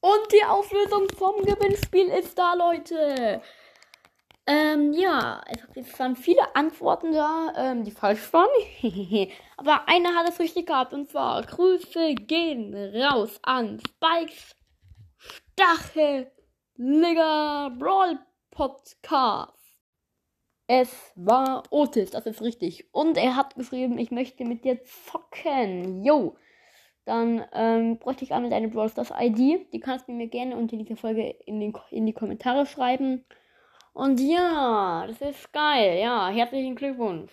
Und die Auflösung vom Gewinnspiel ist da, Leute. Ähm, ja, es waren viele Antworten da, ähm, die falsch waren. Aber einer hat es richtig gehabt. Und zwar, Grüße gehen raus an Spikes Stacheliger Brawl Podcast. Es war Otis, das ist richtig. Und er hat geschrieben, ich möchte mit dir zocken. Yo. Dann ähm, bräuchte ich einmal deine Brawl Stars ID. Die kannst du mir gerne unter dieser Folge in, den, in die Kommentare schreiben. Und ja, das ist geil. Ja, herzlichen Glückwunsch.